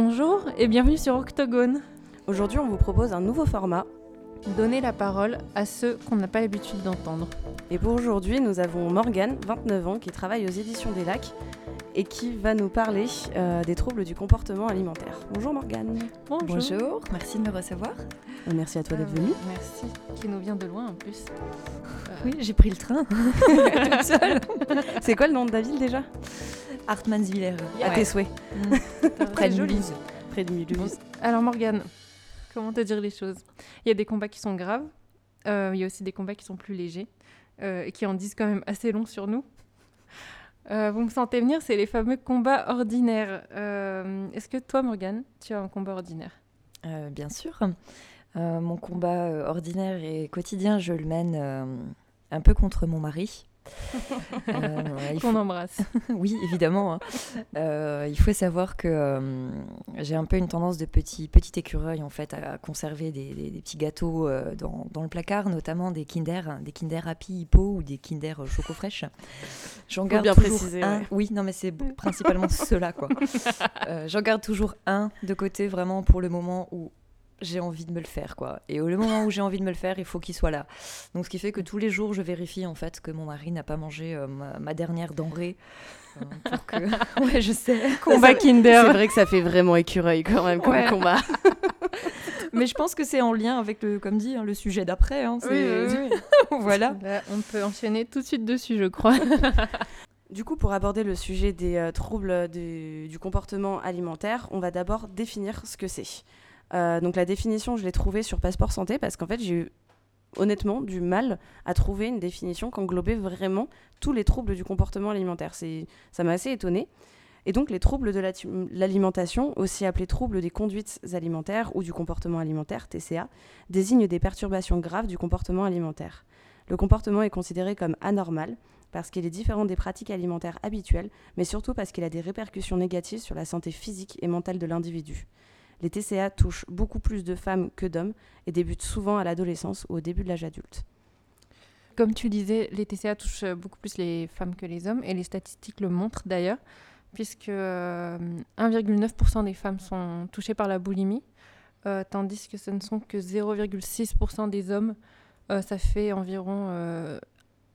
Bonjour et bienvenue sur Octogone. Aujourd'hui, on vous propose un nouveau format. Donner la parole à ceux qu'on n'a pas l'habitude d'entendre. Et pour aujourd'hui, nous avons Morgane, 29 ans, qui travaille aux éditions des Lacs et qui va nous parler euh, des troubles du comportement alimentaire. Bonjour Morgane. Bonjour. merci de me recevoir. Et merci à toi d'être venue. Merci, qui nous vient de loin en plus. Oui, j'ai pris le train toute seule. C'est quoi le nom de ta ville déjà? Hartmannswiller. À tes souhaits. Près de Mulhouse. Près de Mulhouse. Alors Morgane, comment te dire les choses? Il y a des combats qui sont graves, euh, il y a aussi des combats qui sont plus légers euh, et qui en disent quand même assez long sur nous. Euh, vous me sentez venir, c'est les fameux combats ordinaires. Est-ce que toi, Morgane, tu as un combat ordinaire? Bien sûr. mon combat ordinaire et quotidien, je le mène un peu contre mon mari. Euh, Qu'on embrasse. oui, évidemment. Hein. Euh, il faut savoir que euh, j'ai un peu une tendance de petit, petit écureuil en fait à conserver des, des, petits gâteaux euh, dans, dans, le placard, notamment des Kinder, des Kinder Happy Hippo ou des Kinder Choco Fraîche. J'en garde bien toujours préciser, un. Oui, non, mais c'est principalement cela quoi. J'en garde toujours un de côté vraiment pour le moment où j'ai envie de me le faire quoi. Et au moment où j'ai envie de me le faire, il faut qu'il soit là. Donc ce qui fait que tous les jours, je vérifie en fait que mon mari n'a pas mangé euh, ma, dernière denrée. Euh, pour que... ouais, je sais. Combat Kinder. C'est vrai que ça fait vraiment écureuil quand même comme combat. Mais je pense que c'est en lien avec le, comme dit, hein, le sujet d'après. Hein, oui, oui, voilà. on peut enchaîner tout de suite dessus, je crois. Du coup, pour aborder le sujet des euh, troubles du, du comportement alimentaire, on va d'abord définir ce que c'est. Euh, donc la définition, je l'ai trouvée sur Passeport Santé parce qu'en fait, j'ai eu honnêtement du mal à trouver une définition qui englobait vraiment tous les troubles du comportement alimentaire. Ça m'a assez étonnée. Et donc les troubles de l'alimentation, aussi appelés troubles des conduites alimentaires ou du comportement alimentaire, TCA, désignent des perturbations graves du comportement alimentaire. Le comportement est considéré comme anormal parce qu'il est différent des pratiques alimentaires habituelles, mais surtout parce qu'il a des répercussions négatives sur la santé physique et mentale de l'individu les TCA touchent beaucoup plus de femmes que d'hommes et débutent souvent à l'adolescence ou au début de l'âge adulte. Comme tu disais, les TCA touchent beaucoup plus les femmes que les hommes et les statistiques le montrent d'ailleurs, puisque 1,9% euh, des femmes sont touchées par la boulimie, euh, tandis que ce ne sont que 0,6% des hommes. Euh, ça fait environ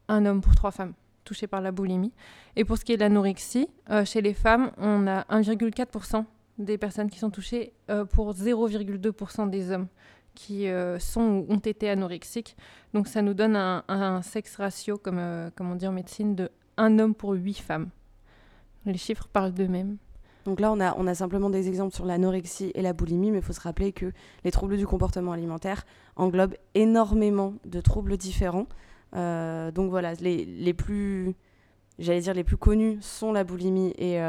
un homme pour trois femmes touchées par la boulimie. Et pour ce qui est de l'anorexie, chez les femmes, on a 1,4% des personnes qui sont touchées euh, pour 0,2% des hommes qui euh, sont ont été anorexiques. Donc ça nous donne un, sexe ratio, comme, euh, comme on dit en médecine, de 1 homme pour 8 femmes. Les chiffres parlent d'eux-mêmes. Donc là, on a, on a simplement des exemples sur l'anorexie et la boulimie, mais il faut se rappeler que les troubles du comportement alimentaire englobent énormément de troubles différents. donc voilà, les, les plus, j'allais dire, les plus connus sont la boulimie et,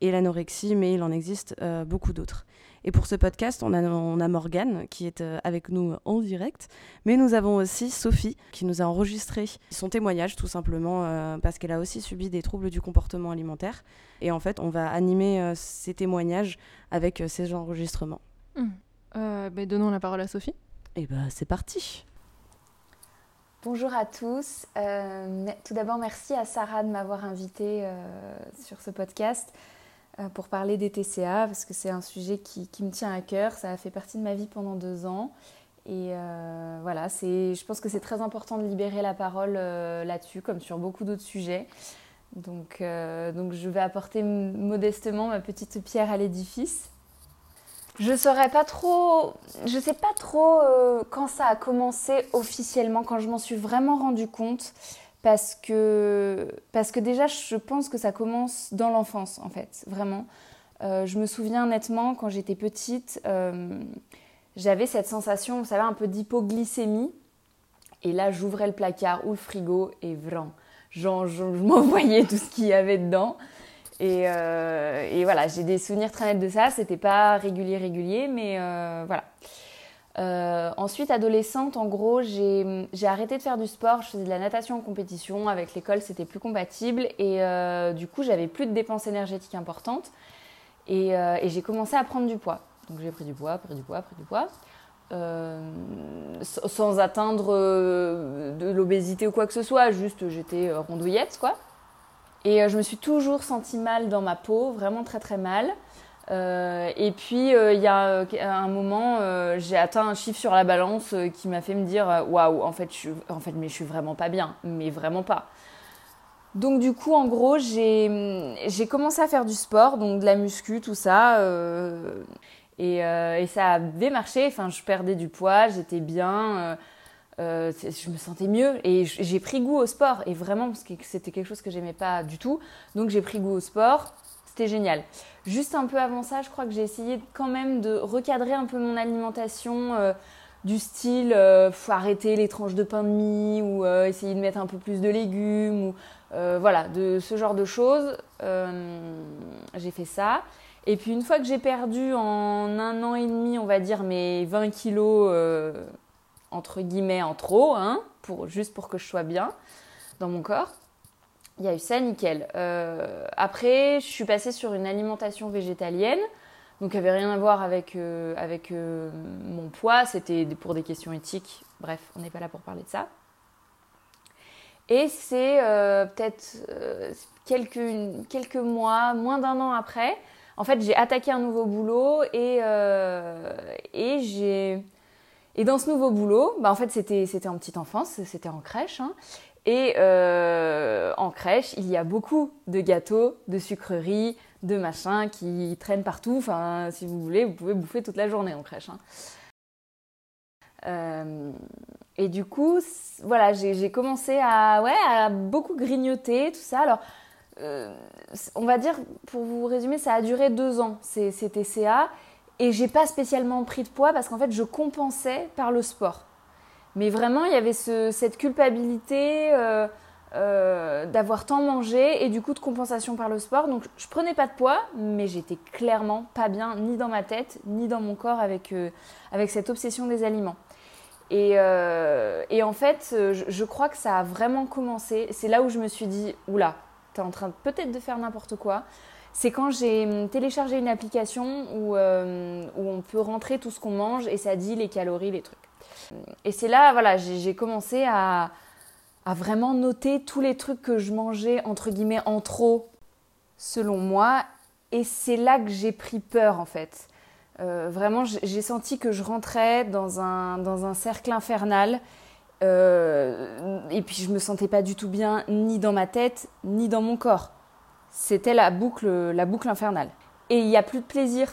et l'anorexie, mais il en existe euh, beaucoup d'autres. Et pour ce podcast, on a, on a Morgane qui est euh, avec nous en direct, mais nous avons aussi Sophie qui nous a enregistré son témoignage tout simplement euh, parce qu'elle a aussi subi des troubles du comportement alimentaire. Et en fait, on va animer ces témoignages avec ces enregistrements. Hum. Ben, donnons la parole à Sophie. Et eh ben c'est parti. Bonjour à tous. tout d'abord, merci à Sarah de m'avoir invitée sur ce podcast. Euh, pour parler des TCA, parce que c'est un sujet qui, me tient à cœur. Ça a fait partie de ma vie pendant deux ans. Et euh, voilà, je pense que c'est très important de libérer la parole euh, là-dessus, comme sur beaucoup d'autres sujets. Donc, donc je vais apporter modestement ma petite pierre à l'édifice. Je saurais pas trop, je sais pas trop quand ça a commencé officiellement, quand je m'en suis vraiment rendu compte parce que, parce que déjà, je pense que ça commence dans l'enfance, en fait, vraiment. Euh, je me souviens nettement, quand j'étais petite, euh, j'avais cette sensation, vous savez, un peu d'hypoglycémie. Et là, j'ouvrais le placard ou le frigo et vraiment, je, m'envoyais tout ce qu'il y avait dedans. Et, euh, et voilà, j'ai des souvenirs très nets de ça. C'était pas régulier, régulier, mais voilà. Euh, ensuite, adolescente, en gros, j'ai arrêté de faire du sport. Je faisais de la natation en compétition. Avec l'école, c'était plus compatible. Et euh, du coup, j'avais plus de dépenses énergétiques importantes. Euh, et, j'ai commencé à prendre du poids. Donc, j'ai pris du poids, pris du poids, pris du poids. sans atteindre de l'obésité ou quoi que ce soit. Juste, j'étais rondouillette, quoi. Et je me suis toujours sentie mal dans ma peau, vraiment très très mal. Et puis, il y a un moment, j'ai atteint un chiffre sur la balance qui m'a fait me dire Waouh, en, fait, en fait, mais je suis vraiment pas bien, mais vraiment pas. Donc, du coup, en gros, j'ai commencé à faire du sport, donc de la muscu, tout ça. Et, ça avait marché. Enfin, je perdais du poids, j'étais bien. Euh, je me sentais mieux et j'ai pris goût au sport et vraiment parce que c'était quelque chose que j'aimais pas du tout donc j'ai pris goût au sport génial juste un peu avant ça je crois que j'ai essayé quand même de recadrer un peu mon alimentation euh, du style euh, faut arrêter les tranches de pain de mie ou essayer de mettre un peu plus de légumes ou voilà de ce genre de choses j'ai fait ça et puis une fois que j'ai perdu en un an et demi on va dire mes 20 kilos entre guillemets en trop, hein, pour, juste pour que je sois bien dans mon corps. Il y a eu ça, nickel. Euh, après, je suis passée sur une alimentation végétalienne, donc elle avait rien à voir avec, euh, avec euh, mon poids, c'était pour des questions éthiques. Bref, on n'est pas là pour parler de ça. Et c'est peut-être quelques, quelques mois, moins d'un an après, en fait, j'ai attaqué un nouveau boulot et, et j'ai et dans ce nouveau boulot, bah en fait, c'était en petite enfance, c'était en crèche. Hein. Et euh, en crèche, il y a beaucoup de gâteaux, de sucreries, de machins qui traînent partout. Enfin, si vous voulez, vous pouvez bouffer toute la journée en crèche. Hein. Euh, et du coup, voilà, j'ai, commencé à, ouais, à beaucoup grignoter, tout ça. Alors, euh, on va dire, pour vous résumer, ça a duré deux ans, ces, TCA. Et j'ai pas spécialement pris de poids parce qu'en fait, je compensais par le sport. Mais vraiment, il y avait cette culpabilité euh, euh, d'avoir tant mangé et du coup de compensation par le sport. Donc, je prenais pas de poids, mais j'étais clairement pas bien, ni dans ma tête, ni dans mon corps avec, euh, cette obsession des aliments. Et, en fait, je, crois que ça a vraiment commencé. C'est là où je me suis dit, oula, t'es en train peut-être de faire n'importe quoi c'est quand j'ai hum, téléchargé une application où, on peut rentrer tout ce qu'on mange et ça dit les calories, les trucs. Et c'est là, voilà, j'ai commencé à, vraiment noter tous les trucs que je mangeais, entre guillemets, en trop, selon moi. Et c'est là que j'ai pris peur, en fait. Euh, vraiment, j'ai senti que je rentrais dans un, dans un cercle infernal. Euh, et puis je me sentais pas du tout bien, ni dans ma tête, ni dans mon corps c'était la boucle, la boucle infernale. Et il n'y a plus de plaisir.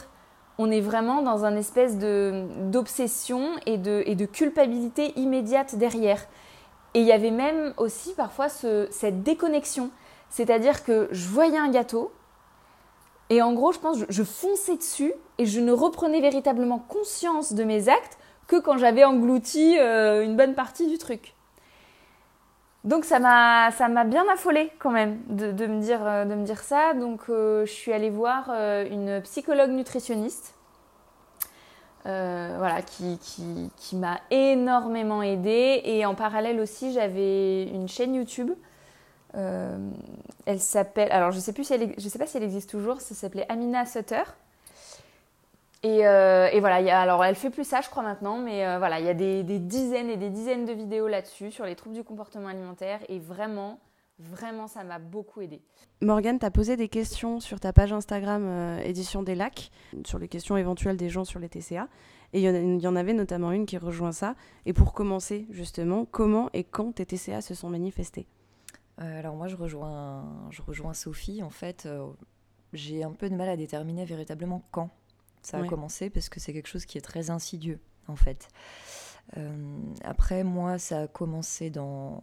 On est vraiment dans un espèce d'obsession et de, et de culpabilité immédiate derrière. Et il y avait même aussi parfois cette déconnexion. C'est-à-dire que je voyais un gâteau, et en gros, je pense, je, je fonçais dessus, et je ne reprenais véritablement conscience de mes actes que quand j'avais englouti euh, une bonne partie du truc. Donc ça m'a ça m'a bien affolée quand même de, de, me dire euh, de me dire ça. Donc euh, je suis allée voir euh, une psychologue nutritionniste. voilà, qui, qui, qui m'a énormément aidée. Et en parallèle aussi, j'avais une chaîne YouTube. elle s'appelle, alors je sais plus si elle, je sais pas si elle existe toujours. Ça s'appelait Amina Sutter. Euh, et, voilà, alors elle fait plus ça, je crois maintenant, mais euh, voilà, il y a des, dizaines et des dizaines de vidéos là-dessus sur les troubles du comportement alimentaire et vraiment, vraiment, ça m'a beaucoup aidé. Morgane, tu as posé des questions sur ta page Instagram euh, Édition des Lacs, sur les questions éventuelles des gens sur les TCA. Et il y, en avait notamment une qui rejoint ça. Et pour commencer, justement, comment et quand tes TCA se sont manifestés Alors moi, je rejoins, je rejoins Sophie. En fait, j'ai un peu de mal à déterminer véritablement quand ça a commencé parce que c'est quelque chose qui est très insidieux, en fait. Euh, après, moi, ça a commencé dans,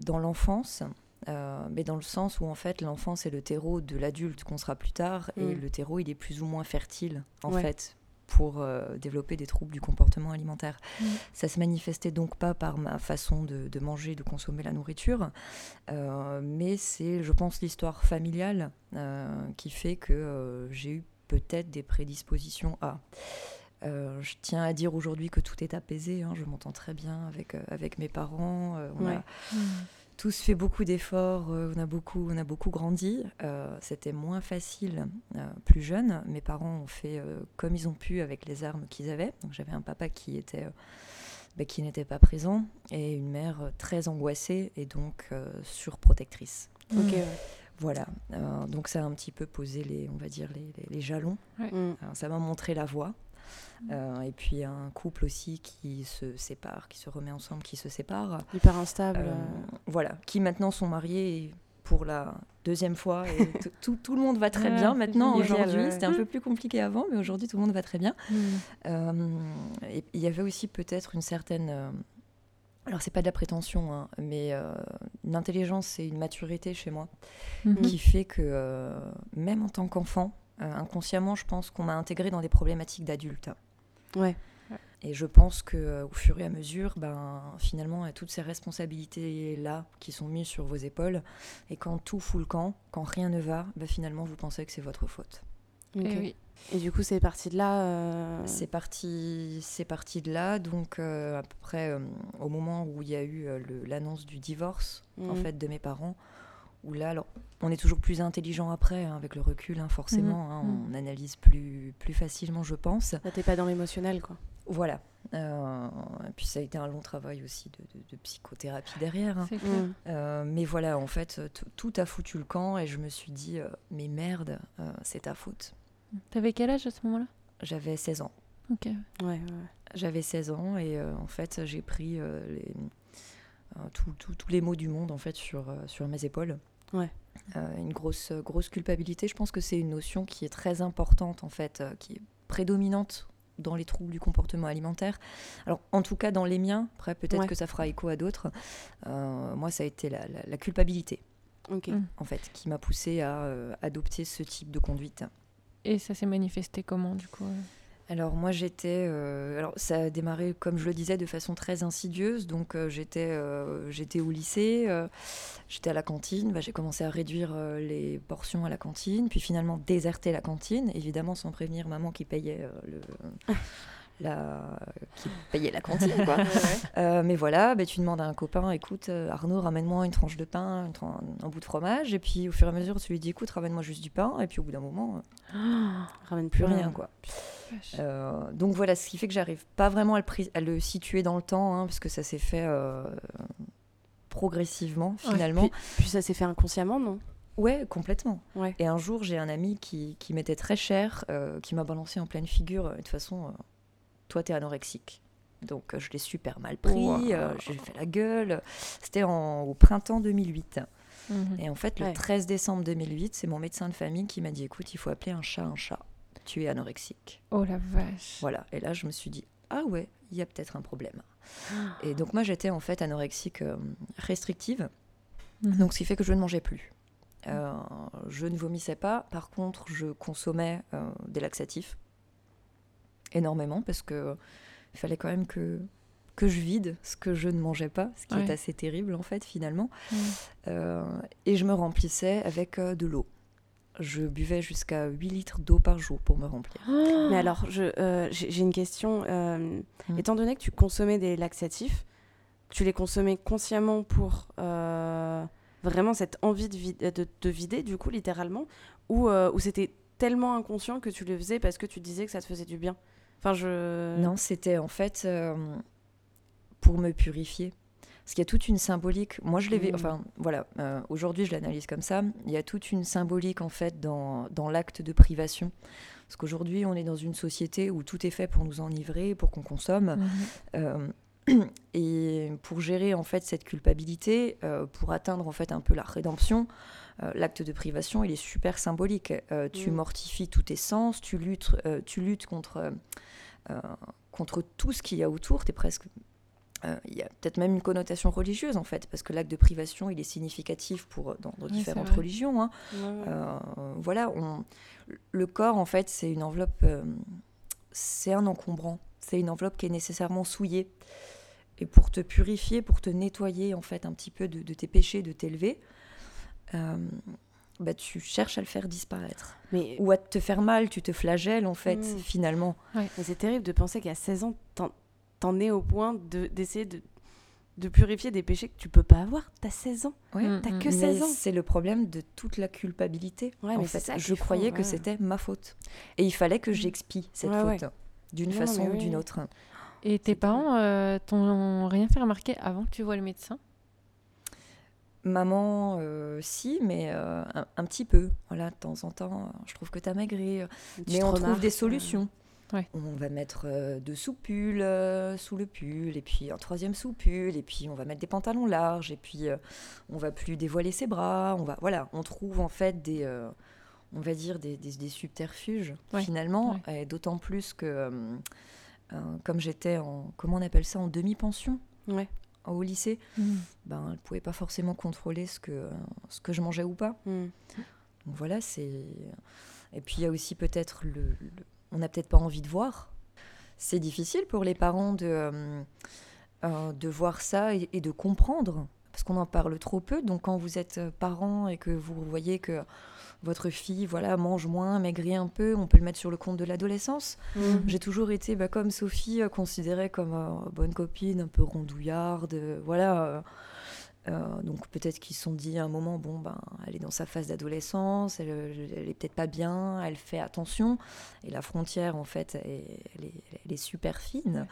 dans l'enfance. Euh, mais dans le sens où en fait l'enfance est le terreau de l'adulte qu'on sera plus tard et mm. le terreau il est plus ou moins fertile en fait pour euh, développer des troubles du comportement alimentaire. Mm. Ça se manifestait donc pas par ma façon de, de manger, de consommer la nourriture, mais c'est, je pense, l'histoire familiale qui fait que j'ai eu peut-être des prédispositions à. Euh, je tiens à dire aujourd'hui que tout est apaisé. Hein. je m'entends très bien avec, euh, avec mes parents. Euh, on a mmh. tous fait beaucoup d'efforts. on, a beaucoup, on a beaucoup grandi. C'était moins facile plus jeune. Mes parents ont fait comme ils ont pu avec les armes qu'ils avaient. Donc j'avais un papa qui était. Bah, qui n'était pas présent et une mère très angoissée et donc surprotectrice. Ok. Voilà, euh, donc ça a un petit peu posé les, on va dire, les, les- les jalons. Ouais. Mm. Alors, ça m'a montré la voie. Euh, et puis un couple aussi qui se sépare, qui se remet ensemble, qui se sépare. Hyper instable. Euh, voilà, qui maintenant sont mariés pour la deuxième fois. Et tout, tout le monde va très bien maintenant, aujourd'hui. C'était un peu plus compliqué avant, mais aujourd'hui tout le monde va très bien. Mm. Euh, et il y avait aussi peut-être une certaine. euh, alors, c'est pas de la prétention, hein, mais euh, une intelligence et une maturité chez moi Mhm. qui fait que, euh, même en tant qu'enfant, euh, inconsciemment, je pense qu'on m'a intégré dans des problématiques d'adultes. Ouais. Et je pense que euh, au fur et à mesure, ben, finalement, il y a toutes ces responsabilités-là qui sont mises sur vos épaules. Et quand tout fout le camp, quand rien ne va, ben, finalement, vous pensez que c'est votre faute. Eh oui. Et du coup, c'est parti de là. euh, C'est parti, c'est parti de là. Donc, euh, après, euh, au moment où il y a eu euh, l'annonce du divorce, en Mhm. fait, de mes parents, où là, alors, on est toujours plus intelligent après, hein, avec le recul, hein, forcément. hein, Mhm. on analyse plus, plus facilement, je pense. Là, t'es pas dans l'émotionnel, quoi. Voilà. Euh, et puis, ça a été un long travail aussi de, de- de psychothérapie derrière. hein. Mm. Euh, mais voilà, en fait, tout a foutu le camp et je me suis dit, euh, mais merde, euh, c'est ta faute. T'avais quel âge à ce moment-là? J'avais 16 ans. Ok. Ouais, ouais. J'avais 16 ans et euh, en fait, j'ai pris euh, les, euh, tout- tout- tous les maux du monde en fait sur, euh, sur mes épaules. Ouais. Euh, une grosse, grosse culpabilité. Je pense que c'est une notion qui est très importante en fait, euh, qui est prédominante dans les troubles du comportement alimentaire. Alors, en tout cas, dans les miens, après, peut-être Ouais. que ça fera écho à d'autres. Euh, moi, ça a été la, la- la culpabilité. Mm. en fait, qui m'a poussée à euh, adopter ce type de conduite. Et ça s'est manifesté comment, du coup euh? Alors moi j'étais, euh, alors ça a démarré comme je le disais de façon très insidieuse. Donc euh, j'étais, euh, j'étais au lycée, j'étais à la cantine. Bah, j'ai commencé à réduire les portions à la cantine, puis finalement déserter la cantine, évidemment sans prévenir maman qui payait le, la, qui payait la cantine quoi. Euh, mais voilà, bah, tu demandes à un copain, écoute euh, Arnaud ramène-moi une tranche de pain, un bout de fromage, et puis au fur et à mesure tu lui dis écoute ramène-moi juste du pain, et puis au bout d'un moment euh, Ramène plus rien quoi. Euh, donc voilà, ce qui fait que j'arrive pas vraiment à le, pri- à le situer dans le temps, hein, parce que ça s'est fait euh, progressivement finalement. Puis, puis ça s'est fait inconsciemment, non? Ouais, complètement. Ouais. Et un jour, j'ai un ami qui, qui m'était très cher, euh, qui m'a balancé en pleine figure. De toute façon, euh, toi, t'es anorexique. Donc euh, je l'ai super mal pris, Wow. euh, j'ai fait la gueule. C'était au printemps 2008. Mhm. Et en fait, le Ouais. 13 décembre 2008, c'est mon médecin de famille qui m'a dit écoute, il faut appeler un chat un chat. Tu es anorexique. Oh la vache. Voilà. Et là, je me suis dit, ah ouais, il y a peut-être un problème. Et donc, moi, j'étais en fait anorexique euh, restrictive. Mhm. Donc, ce qui fait que je ne mangeais plus. Euh, je ne vomissais pas. Par contre, je consommais euh, des laxatifs énormément parce que il fallait quand même que que je vide ce que je ne mangeais pas, ce qui est assez terrible en fait finalement. Mhm. Euh, et je me remplissais avec euh, de l'eau. Je buvais jusqu'à 8 litres d'eau par jour pour me remplir. Mais alors, euh, j'ai une question. euh, Mm. Étant donné que tu consommais des laxatifs, tu les consommais consciemment pour euh, vraiment cette envie de, vid- de, de vider, du coup, littéralement, ou, euh, ou c'était tellement inconscient que tu le faisais parce que tu disais que ça te faisait du bien? Enfin, je. Non, c'était en fait euh, pour me purifier. Parce qu'il y a toute une symbolique. Moi, je l'ai vu. Mm. Enfin, voilà. euh, Aujourd'hui, je l'analyse comme ça. Il y a toute une symbolique en fait dans, dans l'acte de privation. Parce qu'aujourd'hui, on est dans une société où tout est fait pour nous enivrer, pour qu'on consomme. Mhm. Euh, et pour gérer en fait cette culpabilité, pour atteindre en fait un peu la rédemption, l'acte de privation, il est super symbolique. Euh, tu Mm. mortifies tous tes sens, tu luttes, euh, tu luttes contre, euh, euh, contre tout ce qu'il y a autour. T'es presque euh, il y a peut-être même une connotation religieuse en fait, parce que l'acte de privation, il est significatif pour dans, différentes religions. hein. Ouais, ouais. Euh, voilà, on, le corps, en fait, c'est une enveloppe, euh, c'est un encombrant, c'est une enveloppe qui est nécessairement souillée. Et pour te purifier, pour te nettoyer, en fait, un petit peu de, de tes péchés, de t'élever, euh, bah, tu cherches à le faire disparaître. Mais, Ou à te faire mal, tu te flagelles, en fait, Mm. finalement. mais c'est terrible de penser qu'à 16 ans, t'en, es au point de, d'essayer de, de purifier des péchés que tu peux pas avoir. T'as 16 ans. Ouais. Mhm. T'as que Mais 16 ans. c'est le problème de toute la culpabilité. Ouais, en fait, ça je croyais que ouais. c'était ma faute. Et il fallait que j'expie cette Ouais, ouais. faute, d'une façon ou oui, d'une oui. autre. Et tes parents euh, t'ont rien fait remarquer avant que tu vois le médecin? Maman, euh, si, mais euh, un, petit peu. Voilà, de temps en temps, je trouve que tu as maigri. mais on trouve des solutions. On va mettre deux sous-pulls sous le pull, et puis un troisième sous-pull, et puis on va mettre des pantalons larges, et puis on va plus dévoiler ses bras. On va, voilà, on trouve en fait des, on va dire des, des, subterfuges finalement, et d'autant plus que comme j'étais en, comment on appelle ça, en demi-pension. Ouais au lycée, mm. ben, elle ne pouvait pas forcément contrôler ce que, ce que je mangeais ou pas. Mm. Donc voilà, c'est. Et puis il y a aussi peut-être le, On n'a peut-être pas envie de voir. C'est difficile pour les parents de, euh, euh, de voir ça et, et de comprendre, qu'on en parle trop peu. Donc quand vous êtes parent et que vous voyez que votre fille voilà mange moins, maigrit un peu, on peut le mettre sur le compte de l'adolescence. Mhm. J'ai toujours été bah, comme Sophie euh, considérée comme euh, bonne copine, un peu rondouillarde, euh, voilà. donc peut-être qu'ils se sont dit à un moment bon ben elle est dans sa phase d'adolescence, elle, elle, est peut-être pas bien, elle fait attention et la frontière en fait elle, est, super fine.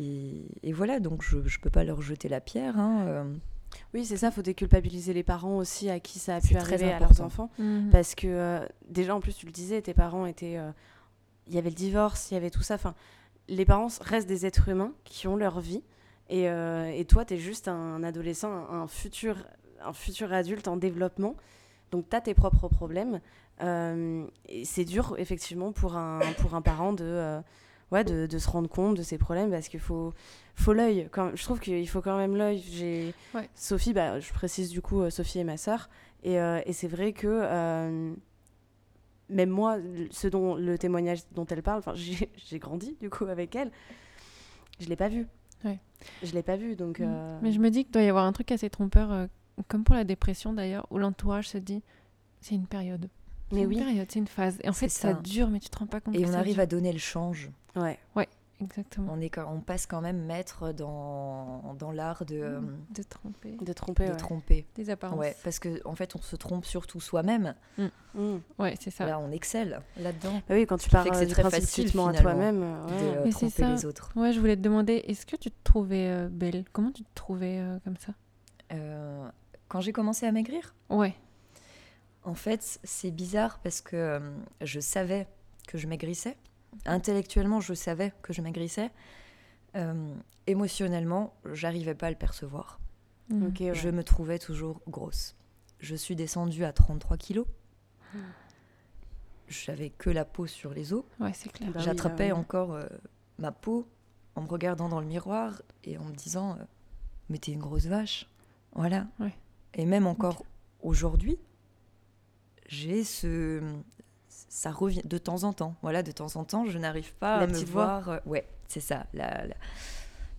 Et, voilà donc je ne peux pas leur jeter la pierre. Hein, oui, c'est ça, il faut déculpabiliser les parents aussi à qui ça a pu arriver à leurs enfants. Mhm. Parce que euh, déjà, en plus, tu le disais, tes parents étaient... Euh, il y avait le divorce, il y avait tout ça. Enfin, les parents restent des êtres humains qui ont leur vie. Et, euh, et toi, tu es juste un adolescent, un, futur, un futur adulte en développement. Donc, tu as tes propres problèmes. et c'est dur, effectivement, pour un, pour un parent de ouais, de, de, se rendre compte de ses problèmes parce qu'il faut, faut l'œil. Je trouve qu'il faut quand même l'œil. J'ai Sophie, bah, je précise du coup, euh, Sophie est ma sœur. Et, euh, et c'est vrai que euh, même moi, ce dont le témoignage dont elle parle, j'ai grandi du coup avec elle, je l'ai pas vu. Ouais. Je l'ai pas vu, donc. Mm. Mais je me dis qu'il doit y avoir un truc assez trompeur, comme pour la dépression d'ailleurs, où l'entourage se dit c'est une période. Mais oui. c'est une phase. Et en fait, ça. dure, mais tu te rends pas compte. Et on arrive à donner le change. Ouais. Ouais. Exactement. On, est, on passe quand même maître dans, dans l'art de, euh, de tromper. De tromper, de tromper. Des apparences. Ouais, parce qu'en en fait, on se trompe surtout soi-même. Mm. Mm. Ouais, c'est ça. Là, on excelle là-dedans. Bah oui, quand tu parles c'est très facile à toi-même euh, de tromper les autres. Ouais, je voulais te demander, est-ce que tu te trouvais euh, belle? Comment tu te trouvais comme ça? Quand j'ai commencé à maigrir? Ouais. En fait, c'est bizarre parce que je savais que je maigrissais. Intellectuellement, je savais que je maigrissais. Euh, émotionnellement, j'arrivais pas à le percevoir. Mmh. Je me trouvais toujours grosse. Je suis descendue à 33 kilos. J'avais que la peau sur les os. Ouais, c'est clair. Bah J'attrapais bah encore euh, ma peau en me regardant dans le miroir et en me disant euh, Mais t'es une grosse vache. Voilà. Et même encore aujourd'hui, j'ai ce, ça revient de temps en temps. Voilà, de temps en temps, je n'arrive pas à me voir. Euh, ouais, c'est ça, la, la,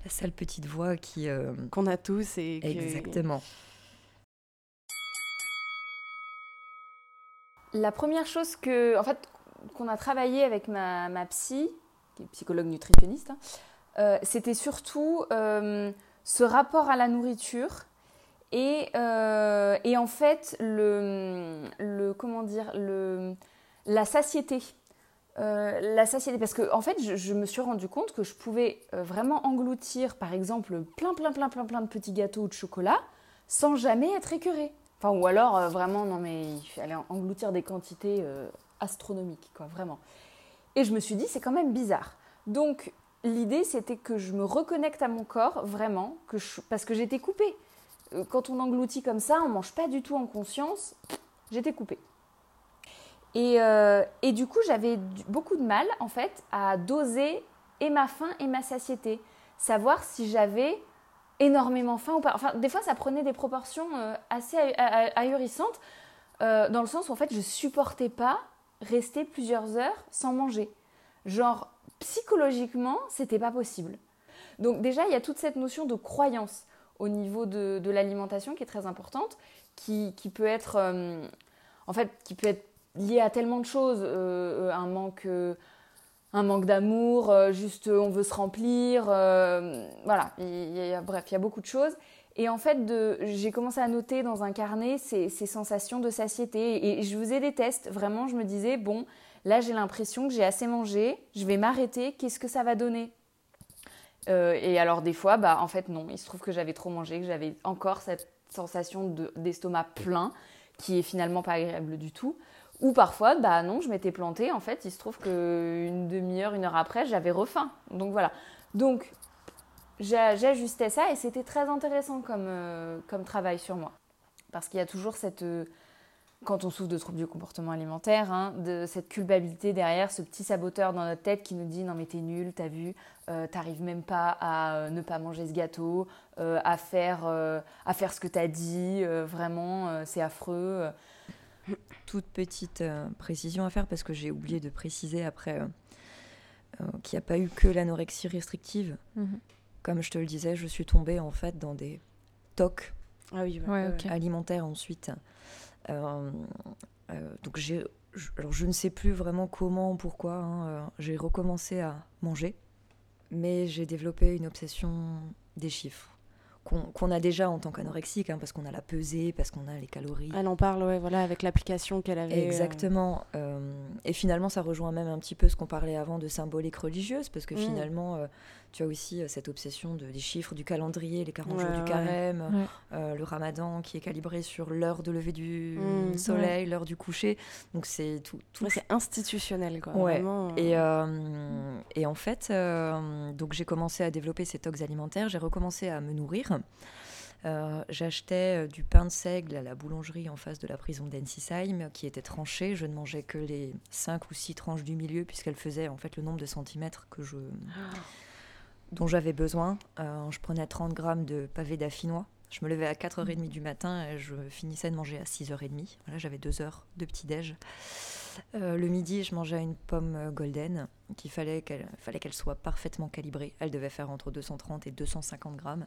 sale petite voix qui euh, qu'on a tous et exactement. La première chose que, en fait, qu'on a travaillé avec ma, ma, psy, qui est psychologue nutritionniste, hein, euh, c'était surtout ce rapport à la nourriture et, et en fait le, comment dire la satiété. Euh, la satiété, parce que en fait, je, me suis rendu compte que je pouvais euh, vraiment engloutir, par exemple, plein, plein, plein, plein, plein de petits gâteaux ou de chocolat sans jamais être écœurée. Enfin, ou alors euh, vraiment, non mais il fallait engloutir des quantités astronomiques, quoi, vraiment. Et je me suis dit, c'est quand même bizarre. Donc, l'idée, c'était que je me reconnecte à mon corps, vraiment, parce que j'étais coupée. Quand on engloutit comme ça, on mange pas du tout en conscience. J'étais coupée. Euh, et, du coup, j'avais beaucoup de mal, en fait, à doser et ma faim et ma satiété. Savoir si j'avais énormément faim ou pas. Enfin, des fois, ça prenait des proportions euh, assez ahurissantes, euh, dans le sens où, en fait, je supportais pas rester plusieurs heures sans manger. Genre, psychologiquement, c'était pas possible. Donc déjà, il y a toute cette notion de croyance au niveau de, l'alimentation qui est très importante, qui, qui peut être... en fait, qui peut être lié à tellement de choses, euh, euh, un manque, euh, un manque d'amour, juste on veut se remplir, voilà, bref, il y a beaucoup de choses. Et en fait, j'ai commencé à noter dans un carnet ces, sensations de satiété. Et je faisais des tests. Vraiment, je me disais, bon, là, j'ai l'impression que j'ai assez mangé. Je vais m'arrêter. Qu'est-ce que ça va donner? Et alors, des fois, bah, en fait, non. Il se trouve que j'avais trop mangé, que j'avais encore cette, sensation d'estomac plein qui est finalement pas agréable du tout. Ou parfois, bah non, je m'étais plantée. En fait, il se trouve qu'une demi-heure, une heure après, j'avais refaim. Donc voilà. Donc, j'ajustais ça et c'était très intéressant comme, euh, comme travail sur moi. Parce qu'il y a toujours cette. Euh, quand on souffre de troubles du comportement alimentaire, hein, de cette culpabilité derrière, ce petit saboteur dans notre tête qui nous dit non mais t'es nul, t'as vu, euh, t'arrives même pas à ne pas manger ce gâteau, à, faire, à faire ce que t'as dit, vraiment c'est affreux. Toute petite précision à faire parce que j'ai oublié de préciser après qu'il n'y a pas eu que l'anorexie restrictive. Mhm comme je te le disais, je suis tombée en fait dans des tocs ah oui, alimentaires ensuite. Euh, euh, donc alors je ne sais plus vraiment comment, pourquoi. Hein, euh, j'ai recommencé à manger, mais j'ai développé une obsession des chiffres qu'on a déjà en tant qu'anorexique, hein, parce qu'on a la pesée, parce qu'on a les calories. Elle en parle, ouais, voilà, avec l'application qu'elle avait. Euh. Exactement. Euh, et finalement, ça rejoint même un petit peu ce qu'on parlait avant de symbolique religieuse, parce que mm. finalement, euh, tu as aussi cette obsession de, des chiffres, du calendrier, les 40 jours du carême, le ramadan qui est calibré sur l'heure de lever du mm, soleil, l'heure du coucher. Donc c'est tout. tout... c'est institutionnel, quoi. Vraiment. Et, et en fait, donc j'ai commencé à développer ces tox alimentaires, j'ai recommencé à me nourrir. Euh, j'achetais euh, du pain de seigle à la boulangerie en face de la prison d'Ensisheim qui était tranché. Je ne mangeais que les 5 ou 6 tranches du milieu puisqu'elle faisait en fait le nombre de centimètres que je, dont j'avais besoin. Euh, je prenais 30 grammes de pavé d'affinois. Je me levais à 4h30 du matin et je finissais de manger à 6h30. Voilà, j'avais 2 heures de petit-déj. Euh, le midi, je mangeais une pomme euh, golden qu'il fallait qu'elle fallait qu'elle soit parfaitement calibrée. Elle devait faire entre 230 et 250 grammes.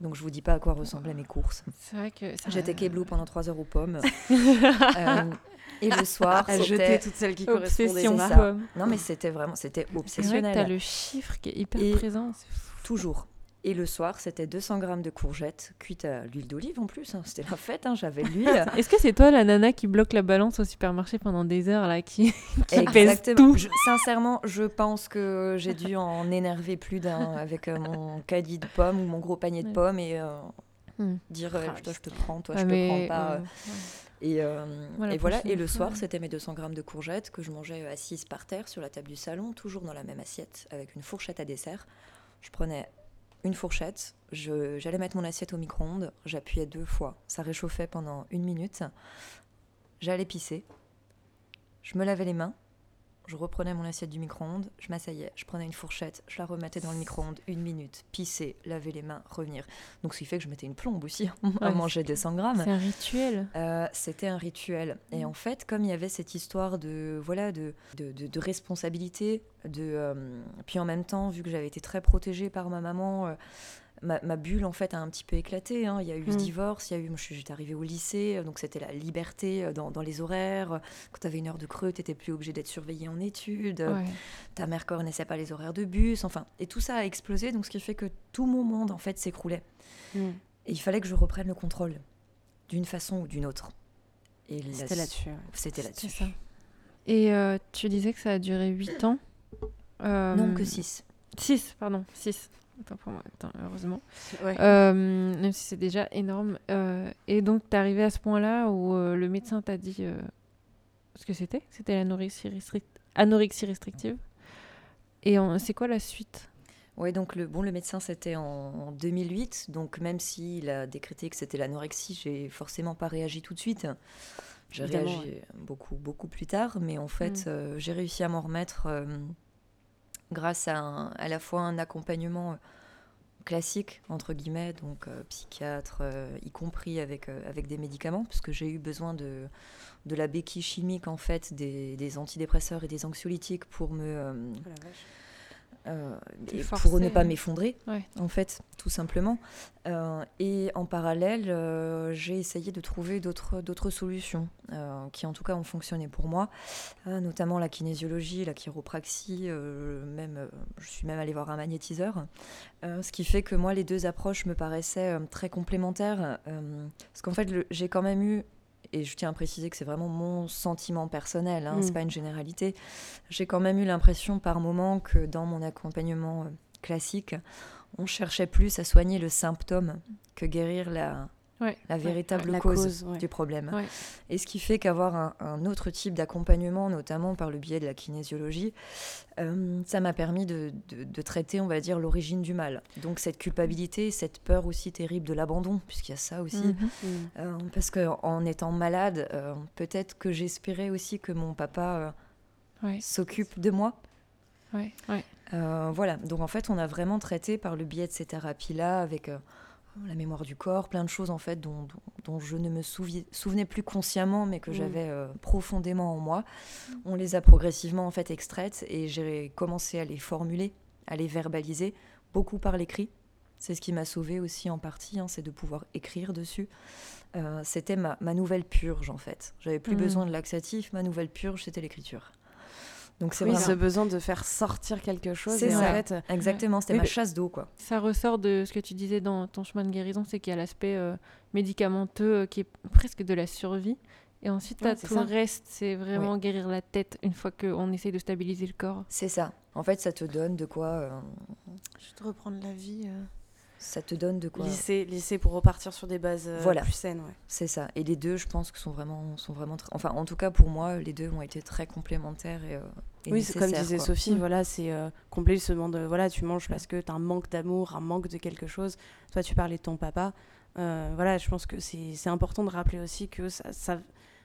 Donc je vous dis pas à quoi ressemblaient mes courses. C'est vrai que j'étais keblou pendant 3 heures aux pommes. euh, et le soir, elle jetait toutes celles qui correspondaient à ça. Non mais c'était vraiment c'était obsessionnel. Tu as le chiffre qui est hyper présent. Toujours. Et le soir, c'était 200 grammes de courgettes cuites à l'huile d'olive en plus. Hein. C'était la fête, hein, j'avais l'huile. Est-ce que c'est toi la nana qui bloque la balance au supermarché pendant des heures, là, qui, qui pèse tout Sincèrement, je pense que j'ai dû en énerver plus d'un avec euh, mon caddie de pommes ou mon gros panier de pommes et euh, hmm. dire toi, je te prends, toi, je te prends pas. Et, voilà, et, voilà. et le soir, c'était mes 200 grammes de courgettes que je mangeais assise par terre sur la table du salon, toujours dans la même assiette, avec une fourchette à dessert. Je prenais une fourchette, j'allais mettre mon assiette au micro-ondes, j'appuyais deux fois, ça réchauffait pendant une minute, j'allais pisser, je me lavais les mains, je reprenais mon assiette du micro-ondes, je m'asseyais, je prenais une fourchette, je la remettais dans le micro-ondes, une minute, pisser, laver les mains, revenir. Donc ce qui fait que je mettais une plombe aussi à manger 200 grammes. C'est un rituel. Euh, c'était un rituel. Et en fait, comme il y avait cette histoire de voilà de, de, de, responsabilité, de, euh, puis en même temps, vu que j'avais été très protégée par ma maman, euh, ma, bulle en fait a un petit peu éclaté. Hein. Il y a eu ce mm. divorce, il y a eu, j'étais arrivée au lycée, donc c'était la liberté euh, dans, les horaires. Quand tu avais une heure de creux, tu n'étais plus obligé d'être surveillée en études. Ta mère connaissait pas les horaires de bus, enfin, et tout ça a explosé, donc ce qui fait que tout mon monde en fait s'écroulait. Mm. Et il fallait que je reprenne le contrôle d'une façon ou d'une autre. Et c'était là-dessus. C'était là-dessus. Et euh, tu disais que ça a duré 8 ans Non, que 6. 6, pardon, 6 pour moi, heureusement. Euh, même si c'est déjà énorme. Euh, et donc, tu es arrivé à ce point-là où euh, le médecin t'a dit ce que c'était? C'était l'anorexie anorexie restrictive. Et c'est quoi la suite? Oui, donc le, bon, le médecin, c'était en, 2008. Donc, même s'il a décrété que c'était l'anorexie, j'ai forcément pas réagi tout de suite. J'ai réagi beaucoup, beaucoup plus tard. Mais en fait, mm. j'ai réussi à m'en remettre grâce à, à la fois un accompagnement euh, classique, entre guillemets, donc euh, psychiatre, euh, y compris avec, avec des médicaments, puisque j'ai eu besoin de, de la béquille chimique, en fait, des, des antidépresseurs et des anxiolytiques pour me... Oh euh, pour ne pas m'effondrer, en fait, tout simplement. Euh, et en parallèle, euh, j'ai essayé de trouver d'autres solutions qui, en tout cas, ont fonctionné pour moi, notamment la kinésiologie, la chiropraxie, même, je suis même allée voir un magnétiseur, ce qui fait que moi, les deux approches me paraissaient très complémentaires, parce qu'en fait, j'ai quand même eu et je tiens à préciser que c'est vraiment mon sentiment personnel, hein, c'est mm. pas une généralité. J'ai quand même eu l'impression par moment que dans mon accompagnement euh, classique, on cherchait plus à soigner le symptôme que guérir la, la véritable cause, du problème. Et ce qui fait qu'avoir un, un autre type d'accompagnement, notamment par le biais de la kinésiologie, euh, ça m'a permis de, de- de traiter, on va dire, l'origine du mal. Donc cette culpabilité, cette peur aussi terrible de l'abandon, puisqu'il y a ça aussi. Mhm. Euh, parce qu'en étant malade, euh, peut-être que j'espérais aussi que mon papa euh, s'occupe de moi. voilà, donc en fait, on a vraiment traité par le biais de ces thérapies-là, avec la mémoire du corps, plein de choses en fait dont, dont- dont je ne me souvenais plus consciemment, mais que Mm. j'avais euh, profondément en moi. On les a progressivement en fait extraites et j'ai commencé à les formuler, à les verbaliser, beaucoup par l'écrit. C'est ce qui m'a sauvée aussi en partie, hein, c'est de pouvoir écrire dessus. Euh, c'était ma, ma nouvelle purge en fait. J'avais plus Mm. besoin de laxatif, ma nouvelle purge c'était l'écriture. Donc c'est Oui, vraiment- ce besoin de faire sortir quelque chose. C'est en ça. fait, Exactement, c'était Oui, ma chasse d'eau quoi. Ça ressort de ce que tu disais dans ton chemin de guérison, c'est qu'il y a l'aspect euh, médicamenteux euh, qui est presque de la survie. Et ensuite, Ouais, tout ça. le reste, c'est vraiment guérir la tête une fois qu'on essaye de stabiliser le corps. C'est ça. En fait, ça te donne de quoi. euh, juste reprendre la vie. Euh, ça te donne de quoi. Lycée, lycée pour repartir sur des bases euh, Voilà. plus saines. Ouais. C'est ça. Et les deux, je pense que sont vraiment, sont vraiment. très- Enfin, en tout cas pour moi, les deux ont été très complémentaires et. euh, et Oui, c'est comme disait quoi. Sophie, Mm. voilà, c'est euh, complet ce demande, voilà, tu manges parce que tu as un manque d'amour, un manque de quelque chose. Toi, tu parlais de ton papa. Euh, voilà, je pense que c'est c'est important de rappeler aussi que ça, ça,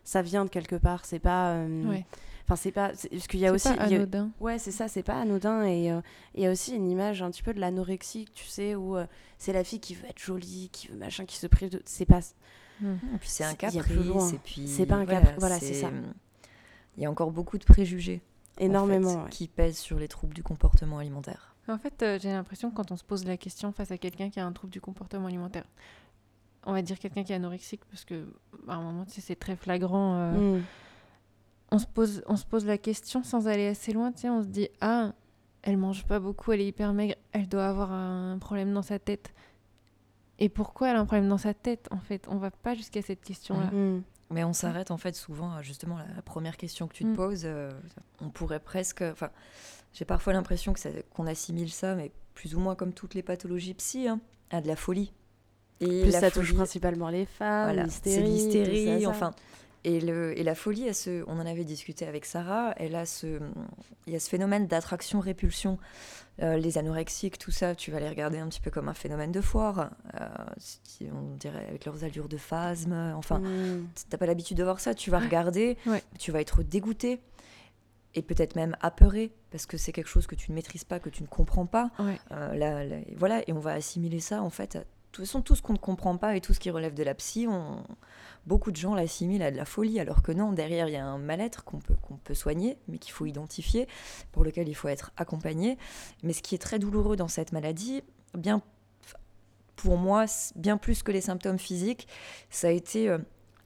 ça vient de quelque part. C'est pas. euh, Ouais. Enfin, c'est pas. c'est- Parce qu'il y a aussi. pas y a- anodin. Ouais, c'est ça, c'est pas anodin. Et euh, il y a aussi une image un petit peu de l'anorexie, tu sais, où euh, c'est la fille qui veut être jolie, qui veut machin, qui se prive de. C'est pas. Mm. Et puis c'est un caprice. Et puis. C'est pas un voilà, capri- voilà, c'est ça. Il y a encore beaucoup de préjugés. en Énormément. fait, ouais. Qui pèsent sur les troubles du comportement alimentaire. En fait, euh, j'ai l'impression que quand on se pose la question face à quelqu'un qui a un trouble du comportement alimentaire, on va dire quelqu'un qui est anorexique, parce que à un moment, tu sais, c'est très flagrant. euh, Mm. on, se pose, on se pose la question sans aller assez loin. Tu sais, on se dit Ah, elle mange pas beaucoup, elle est hyper maigre, elle doit avoir un problème dans sa tête. Et pourquoi elle a un problème dans sa tête En fait, on va pas jusqu'à cette question-là. Mm. Mais on s'arrête en fait souvent à justement la, la première question que tu te Mm. poses. euh, on pourrait presque. Enfin, j'ai parfois l'impression que qu'on assimile ça, mais plus ou moins comme toutes les pathologies psy, hein, à de la folie. Et Plus la ça touche principalement les femmes, Voilà, l'hystérie. c'est l'hystérie, enfin. Et, le, et la folie, elle se- on en avait discuté avec Sarah, elle a ce, il y a ce phénomène d'attraction-répulsion. Euh, les anorexiques, tout ça, tu vas les regarder un petit peu comme un phénomène de foire. Euh, on dirait avec leurs allures de phasme. Enfin, Mm. t'as pas l'habitude de voir ça, tu vas regarder, Ouais. tu vas être dégoûté et peut-être même apeuré parce que c'est quelque chose que tu ne maîtrises pas, que tu ne comprends pas. Ouais. Euh, là, voilà, et on va assimiler ça en fait. À, toute façon, tout ce qu'on ne comprend pas et tout ce qui relève de la psy, on- beaucoup de gens l'assimilent à de la folie, alors que non, derrière il y a un mal-être qu'on peut, qu'on peut soigner, mais qu'il faut identifier, pour lequel il faut être accompagné. Mais ce qui est très douloureux dans cette maladie, bien pour moi, bien plus que les symptômes physiques, ça a été euh,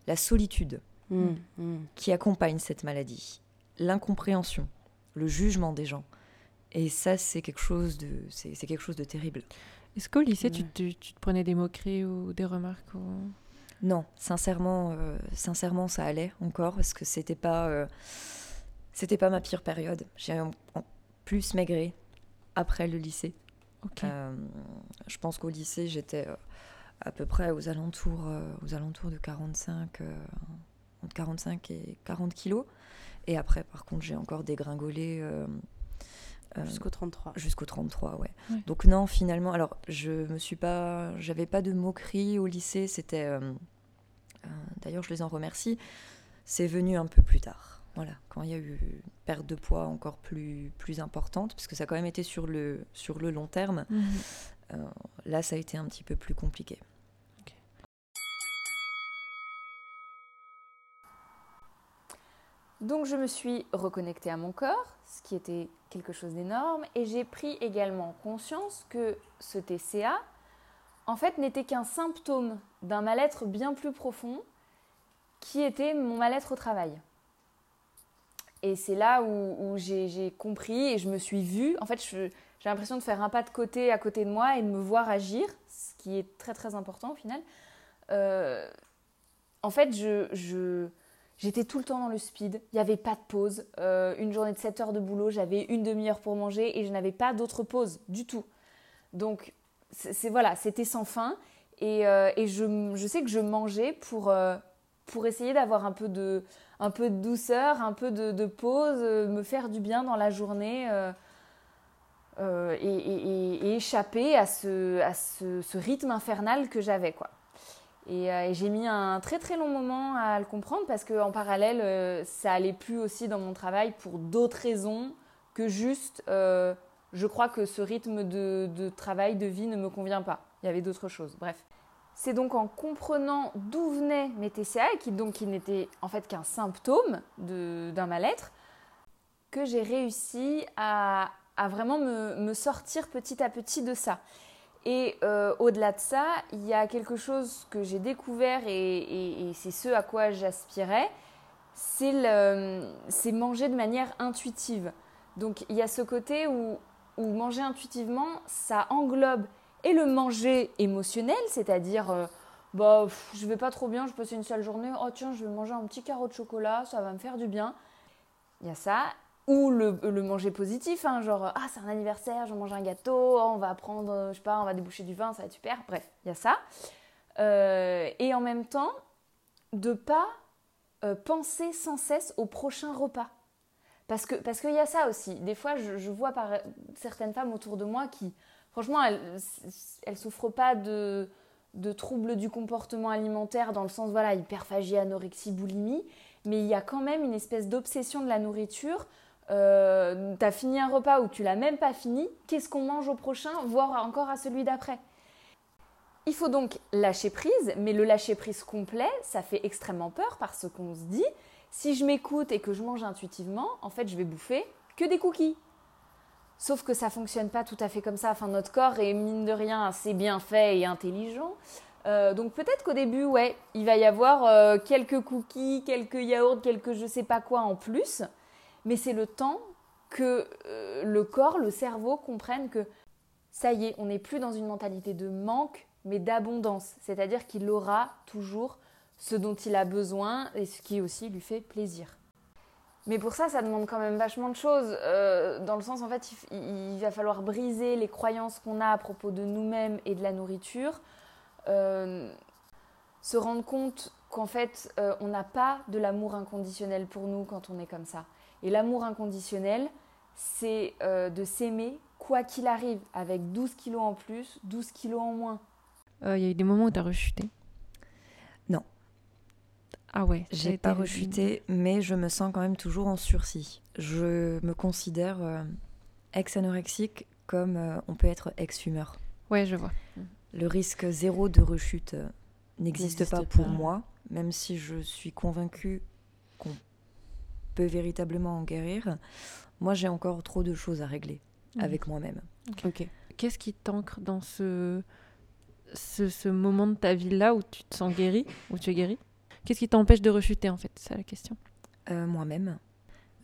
la solitude Mm. Mm. qui accompagne cette maladie, l'incompréhension, le jugement des gens. Et ça, c'est quelque chose de, c'est quelque chose de terrible. Est-ce qu'au lycée, tu, te- tu te prenais des moqueries ou des remarques ou- Non, sincèrement, euh, sincèrement, ça allait encore parce que c'était pas, euh, c'était pas ma pire période. J'ai plus maigré après le lycée. Euh, je pense qu'au lycée, j'étais à peu près aux alentours, aux alentours de 45, euh, entre 45 et 40 kilos. Et après, par contre, j'ai encore dégringolé. Euh, Jusqu'au 33. Jusqu'au 33, ouais. Ouais. Donc non, finalement, alors je me suis pas, j'avais pas de moquerie au lycée. C'était, euh, euh, d'ailleurs, je les en remercie. C'est venu un peu plus tard. Voilà, quand il y a eu une perte de poids encore plus plus importante, parce que ça a quand même été sur le sur le long terme. Mhm. Euh, là, ça a été un petit peu plus compliqué. Donc je me suis reconnectée à mon corps, ce qui était quelque chose d'énorme, et j'ai pris également conscience que ce TCA, en fait, n'était qu'un symptôme d'un mal-être bien plus profond, qui était mon mal-être au travail. Et c'est là où, j'ai compris et je me suis vue. En fait, j'ai l'impression de faire un pas de côté à côté de moi et de me voir agir, ce qui est très très important au final. Euh, en fait, je- j'étais tout le temps dans le speed. Il n'y avait pas de pause. Euh, une journée de 7 heures de boulot, j'avais une demi-heure pour manger et je n'avais pas d'autre pause du tout. Donc, c'est voilà, c'était sans fin. Et, euh, je, sais que je mangeais pour, euh, pour essayer d'avoir un, peu de, un peu de douceur, un peu de, pause, me faire du bien dans la journée et, échapper à ce, à ce rythme infernal que j'avais. quoi. Et, et j'ai mis un très très long moment à le comprendre parce qu'en parallèle, ça allait plus aussi dans mon travail pour d'autres raisons que juste je crois que ce rythme de, travail, de vie ne me convient pas. Il y avait d'autres choses. Bref. C'est donc en comprenant d'où venaient mes TCA, qui qui n'étaient en fait qu'un symptôme d'un mal-être, que j'ai réussi à, vraiment me, me, sortir petit à petit de ça. Et euh, au-delà de ça, il y a quelque chose que j'ai découvert et, c'est ce à quoi j'aspirais, c'est manger de manière intuitive. Donc il y a ce côté où manger intuitivement, ça englobe et le manger émotionnel, c'est-à-dire, euh, bah, je vais pas trop bien, je passe une sale journée, oh tiens, je vais manger un petit carreau de chocolat, ça va me faire du bien. Il y a ça. Ou le, manger positif, hein, genre, ah, c'est un anniversaire, je mange un gâteau, oh, on va prendre, je sais pas, on va déboucher du vin, ça va être super. Bref, il y a ça. Euh, et en même temps, de pas euh, penser sans cesse au prochain repas. Parce qu'il parce qu'il y a ça aussi. Des fois, je, vois certaines femmes autour de moi qui, franchement, elles ne souffrent pas de, de troubles du comportement alimentaire dans le sens, voilà, hyperphagie, anorexie, boulimie. Mais il y a quand même une espèce d'obsession de la nourriture. Euh, tu as fini un repas ou tu l'as même pas fini, qu'est-ce qu'on mange au prochain, voire encore à celui d'après il faut donc lâcher prise, mais le lâcher prise complet, ça fait extrêmement peur parce qu'on se dit, si je m'écoute et que je mange intuitivement, en fait, je vais bouffer que des cookies. Sauf que ça fonctionne pas tout à fait comme ça. Enfin, notre corps est mine de rien assez bien fait et intelligent. Euh, donc peut-être qu'au début, ouais, il va y avoir euh, quelques cookies, quelques yaourts, quelques je sais pas quoi en plus. Mais c'est le temps que euh, le corps, le cerveau comprenne que ça y est, on n'est plus dans une mentalité de manque, mais d'abondance. C'est-à-dire qu'il aura toujours ce dont il a besoin et ce qui aussi lui fait plaisir. Mais pour ça, ça demande quand même vachement de choses. Euh, dans le sens, en fait, il, va falloir briser les croyances qu'on a à propos de nous-mêmes et de la nourriture. Euh, se rendre compte qu'en fait, on n'a pas de l'amour inconditionnel pour nous quand on est comme ça. Et l'amour inconditionnel, c'est de s'aimer quoi qu'il arrive, avec 12 kilos en plus, 12 kilos en moins. Il y a eu des moments où tu as rechuté ah ouais. J'ai pas rechuté, mais je me sens quand même toujours en sursis. Je me considère euh, ex-anorexique comme euh, on peut être ex-fumeur. Ouais, je vois. Le risque zéro de rechute euh, n'existe pas pour moi, même si je suis convaincue qu'on peut véritablement en guérir. Moi, j'ai encore trop de choses à régler mhm. avec moi-même. Ok. Qu'est-ce qui t'ancre dans ce, ce, ce moment de ta vie là où tu te sens guéri, où tu es guéri Qu'est-ce qui t'empêche de rechuter en fait? C'est la question. Euh, moi-même.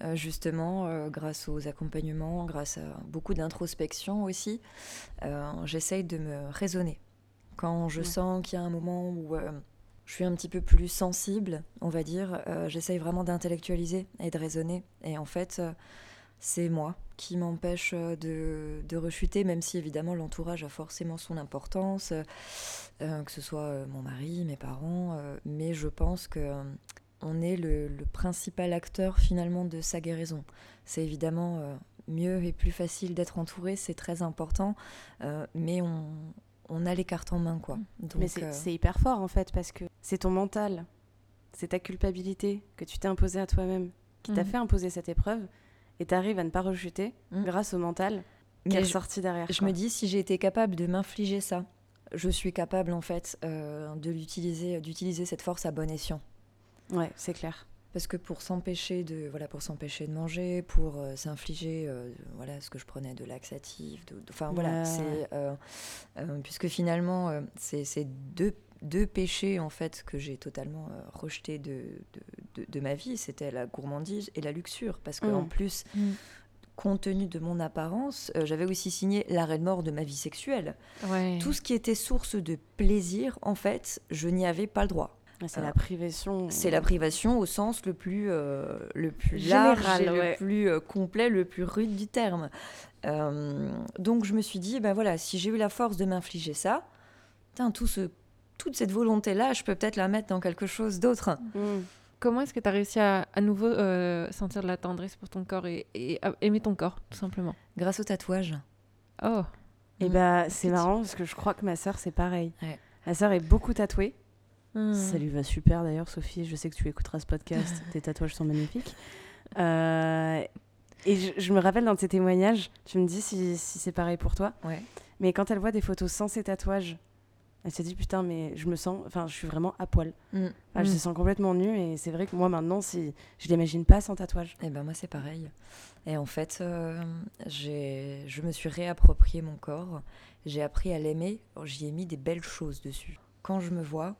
Euh, justement, euh, grâce aux accompagnements, grâce à beaucoup d'introspection aussi, j'essaye de me raisonner. Quand je sens qu'il y a un moment où je suis un petit peu plus sensible, on va dire, j'essaye vraiment d'intellectualiser et de raisonner. Et en fait, c'est moi qui m'empêche euh, de, rechuter, même si évidemment l'entourage a forcément son importance, euh, que ce soit euh, mon mari, mes parents, mais je pense que on est le, principal acteur finalement de sa guérison. C'est évidemment mieux et plus facile d'être entouré, c'est très important, mais on, on, a les cartes en main quoi. Donc, mais c'est hyper fort en fait parce que c'est ton mental, c'est ta culpabilité que tu t'es imposée à toi-même qui t'a mhm. fait imposer cette épreuve et tu arrives à ne pas rechuter mmh. grâce au mental qui est sorti derrière. Je me dis, si j'ai été capable de m'infliger ça, je suis capable en fait euh, de l'utiliser, d'utiliser cette force à bon escient. Ouais, c'est clair. Parce que pour s'empêcher de voilà pour s'empêcher de manger, pour euh, s'infliger euh, voilà ce que je prenais de laxatif, enfin voilà c'est puisque finalement c'est deux deux péchés en fait que j'ai totalement euh, rejetés de, de, de, ma vie, c'était la gourmandise et la luxure, parce qu'en mm. plus, mm. compte tenu de mon apparence, euh, j'avais aussi signé l'arrêt de mort de ma vie sexuelle. Tout ce qui était source de plaisir, en fait, je n'y avais pas le droit. C'est la privation. C'est la privation au sens le plus, euh, le plus Général, le plus complet, le plus rude du terme. donc je me suis dit, ben voilà, si j'ai eu la force de m'infliger ça, tout ce toute cette volonté-là, je peux peut-être la mettre dans quelque chose d'autre. Mm. Comment est-ce que tu as réussi à à nouveau euh, sentir de la tendresse pour ton corps et, et à aimer ton corps, tout simplement? Grâce au tatouage. Oh, Et Mm. bah, c'est Petit. marrant parce que je crois que ma sœur, c'est pareil. Ouais. Ma sœur est beaucoup tatouée. Hmm. Ça lui va super d'ailleurs, Sophie. Je sais que tu écouteras ce podcast. Tes tatouages sont magnifiques. Euh, et je, je me rappelle dans tes témoignages, tu me dis si, si c'est pareil pour toi. Ouais. Mais quand elle voit des photos sans ses tatouages, elle se dit putain, mais je me sens. Enfin, je suis vraiment à poil. Mm. Enfin, Je me sens complètement nue. Et c'est vrai que moi maintenant, si, je l'imagine pas sans tatouage. Et ben moi c'est pareil. Et en fait, euh, je me suis réapproprié mon corps. J'ai appris à l'aimer. J'y ai mis des belles choses dessus. Quand je me vois,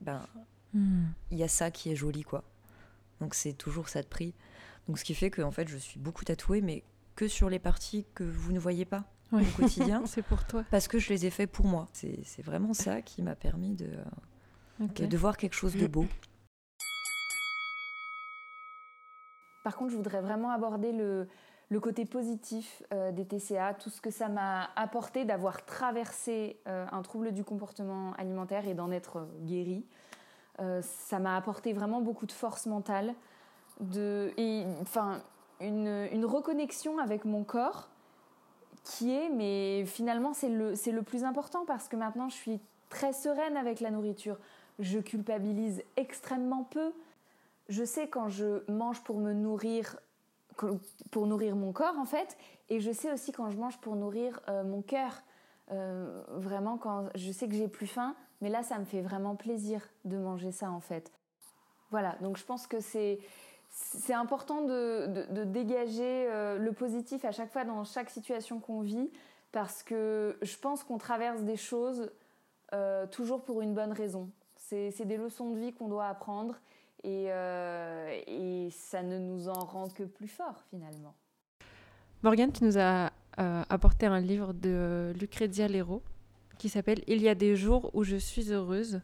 ben Hmm. il y a ça qui est joli quoi. Donc c'est toujours ça de prix. Donc ce qui fait que en fait je suis beaucoup tatouée, mais que sur les parties que vous ne voyez pas Ouais. au quotidien. C'est pour toi. Parce que je les ai fait pour moi. C'est, c'est vraiment ça qui m'a permis de, de, de voir quelque chose de beau. Par contre, je voudrais vraiment aborder le, le côté positif euh, des TCA, tout ce que ça m'a apporté d'avoir traversé euh, un trouble du comportement alimentaire et d'en être euh, guéri. Euh, ça m'a apporté vraiment beaucoup de force mentale, de, et, enfin, une, une reconnexion avec mon corps qui est, mais finalement, c'est le, c'est le plus important parce que maintenant, je suis très sereine avec la nourriture. Je culpabilise extrêmement peu. Je sais quand je mange pour me nourrir, pour nourrir mon corps en fait, et je sais aussi quand je mange pour nourrir euh, mon cœur. Euh, vraiment, quand je sais que j'ai plus faim, mais là, ça me fait vraiment plaisir de manger ça en fait. Voilà, donc je pense que c'est important de, dégager euh, le positif à chaque fois dans chaque situation qu'on vit, parce que je pense qu'on traverse des choses toujours pour une bonne raison. C'est des leçons de vie qu'on doit apprendre et, euh, et ça ne nous en rend que plus fort finalement. Morgane, tu nous as euh, apporté un livre de Lucrezia Lero qui s'appelle Il y a des jours où je suis heureuse,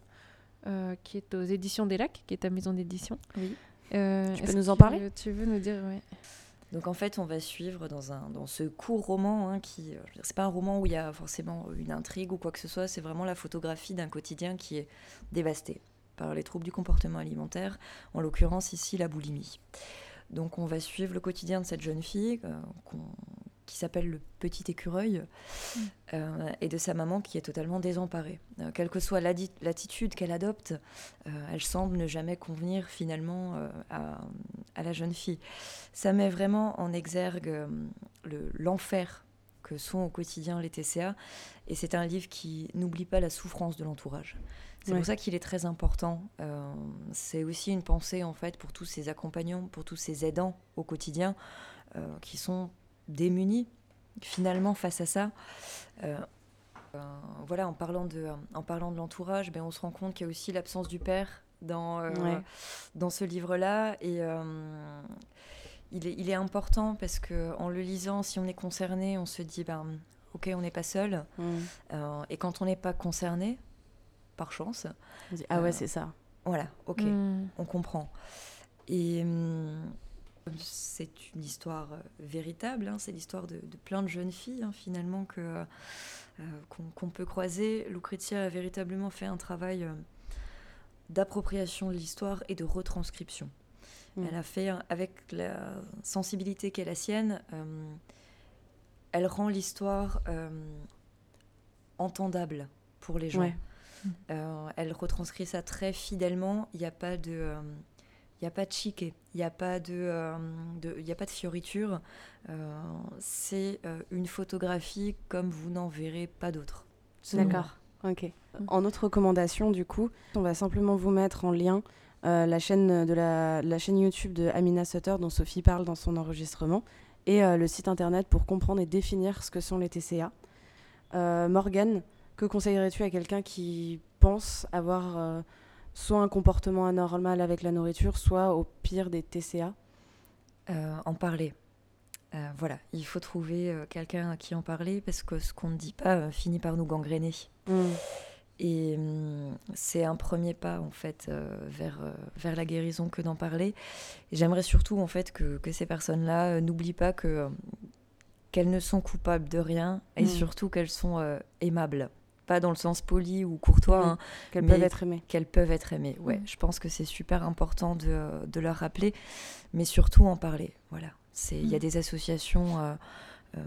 euh, qui est aux éditions des Lacs, qui est ta maison d'édition. Oui. Euh, Tu peux nous en parler? Tu veux nous dire, ouais. Donc en fait, on va suivre dans, un, dans ce court roman, hein, qui, c'est pas un roman où il y a forcément une intrigue ou quoi que ce soit, c'est vraiment la photographie d'un quotidien qui est dévasté par les troubles du comportement alimentaire, en l'occurrence ici la boulimie. Donc on va suivre le quotidien de cette jeune fille euh, qui s'appelle le petit écureuil euh, et de sa maman qui est totalement désemparée. Euh, quelle que soit l'attitude qu'elle adopte, elle semble ne jamais convenir finalement à, à la jeune fille. Ça met vraiment en exergue le- l'enfer que sont au quotidien les TCA et c'est un livre qui n'oublie pas la souffrance de l'entourage. C'est Ouais. pour ça qu'il est très important. Euh, c'est aussi une pensée en fait pour tous ces accompagnants, pour tous ces aidants au quotidien euh, qui sont démunis finalement face à ça. Euh, voilà, en parlant de, en parlant de l'entourage, ben, on se rend compte qu'il y a aussi l'absence du père dans, Ouais. dans ce livre-là. Et il, est, il est important parce que en le lisant, si on est concerné, on se dit, ben, ok, on n'est pas seul. Mm. Euh, et quand on n'est pas concerné, par chance, On dit, Ah ouais, Euh, c'est ça. voilà, ok, Hmm. on comprend. Et hum, c'est une histoire euh, véritable, hein, c'est l'histoire de, de plein de jeunes filles hein, finalement que euh, qu'on peut croiser. Lucrezia a véritablement fait un travail euh, d'appropriation de l'histoire et de retranscription. Mm. Elle a fait, avec la sensibilité qu'est la sienne, euh, elle rend l'histoire euh, entendable pour les gens. Ouais. Euh, elle retranscrit ça très fidèlement. Il n'y a pas de, il y a pas de chiquet, il n'y a pas de, de- il y a pas de fioriture. C'est une photographie comme vous n'en verrez pas moi. D'accord. Ok. En autre recommandation, du coup, on va simplement vous mettre en lien euh, la, chaîne de la, la chaîne YouTube de Amina Sutter dont Sophie parle dans son enregistrement et euh, le site internet pour comprendre et définir ce que sont les TCA. Euh, Morgane, que conseillerais-tu à quelqu'un qui pense avoir soit un comportement anormal avec la nourriture, soit au pire des TCA en parler. Voilà, il faut trouver quelqu'un à qui en parler parce que ce qu'on ne dit pas finit par nous gangréner. Et hum, c'est un premier pas en fait euh, vers, euh, vers la guérison que d'en parler. J'aimerais surtout en fait que, que ces personnes-là euh, n'oublient pas que euh, qu'elles ne sont coupables de rien et Mm. surtout qu'elles sont euh, aimables. pas dans le sens poli ou courtois, Oui. hein, Qu'elles peuvent être aimées. qu'elles peuvent être aimées. Ouais, Mm. je pense que c'est super important de, de leur rappeler, mais surtout en parler. Voilà, il y a des associations euh, euh,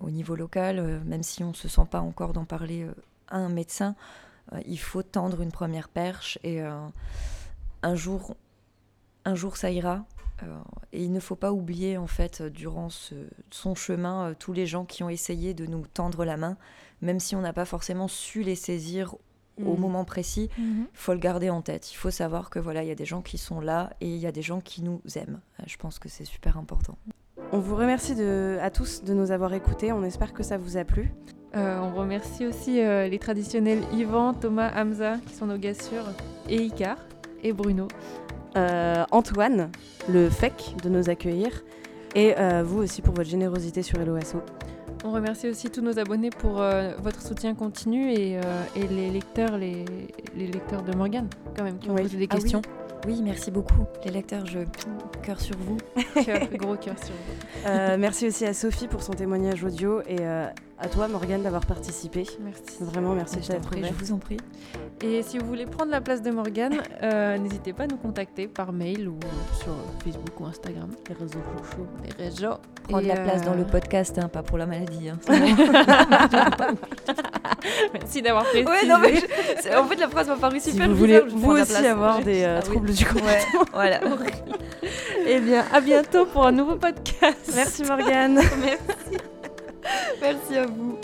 au niveau local, même si on se sent pas encore d'en parler à un médecin, il faut tendre une première perche et euh, un jour, un jour ça ira. Euh, et il ne faut pas oublier en fait euh, durant ce- son chemin euh, tous les gens qui ont essayé de nous tendre la main, même si on n'a pas forcément su les saisir au Mhm. moment précis il faut le garder en tête. Il faut savoir que voilà, il y a des gens qui sont là et il y a des gens qui nous aiment. Euh, Je pense que c'est super important. On vous remercie de, à tous de nous avoir écoutés. On espère que ça vous a plu. Euh, on remercie aussi euh, les traditionnels Yvan, Thomas, Hamza, qui sont nos gars sûrs, et Icar, et Bruno. Euh, Antoine, le FEC, de nous accueillir. Et vous aussi pour votre générosité sur LOSO. On remercie aussi tous nos abonnés pour votre soutien continu et, et les lecteurs, les, les lecteurs de Morgane, quand même, qui ont Oui. posé des Ah oui. questions. Oui, merci beaucoup. Les lecteurs, je cœur sur vous. Cœur, gros cœur sur vous. Euh, merci aussi à Sophie pour son témoignage audio et euh, à toi Morgane d'avoir participé. Merci. Vraiment merci Je, de t'être prie, je vous en prie. Et si vous voulez prendre la place de Morgane, euh, n'hésitez pas à nous contacter par mail ou sur Facebook ou Instagram, Les réseaux sociaux. les réseaux. Prendre Et, la place dans euh, le podcast, hein, pas pour la maladie. hein. Merci d'avoir précisé. ouais, non, mais je- c'est- en fait, la phrase m'a paru Si super vous voulez bizarre, vous aussi place. avoir des euh, Ah oui. troubles du Ouais, comportement. voilà. Eh bien, à bientôt pour un nouveau podcast. Merci Morgane. Merci à vous.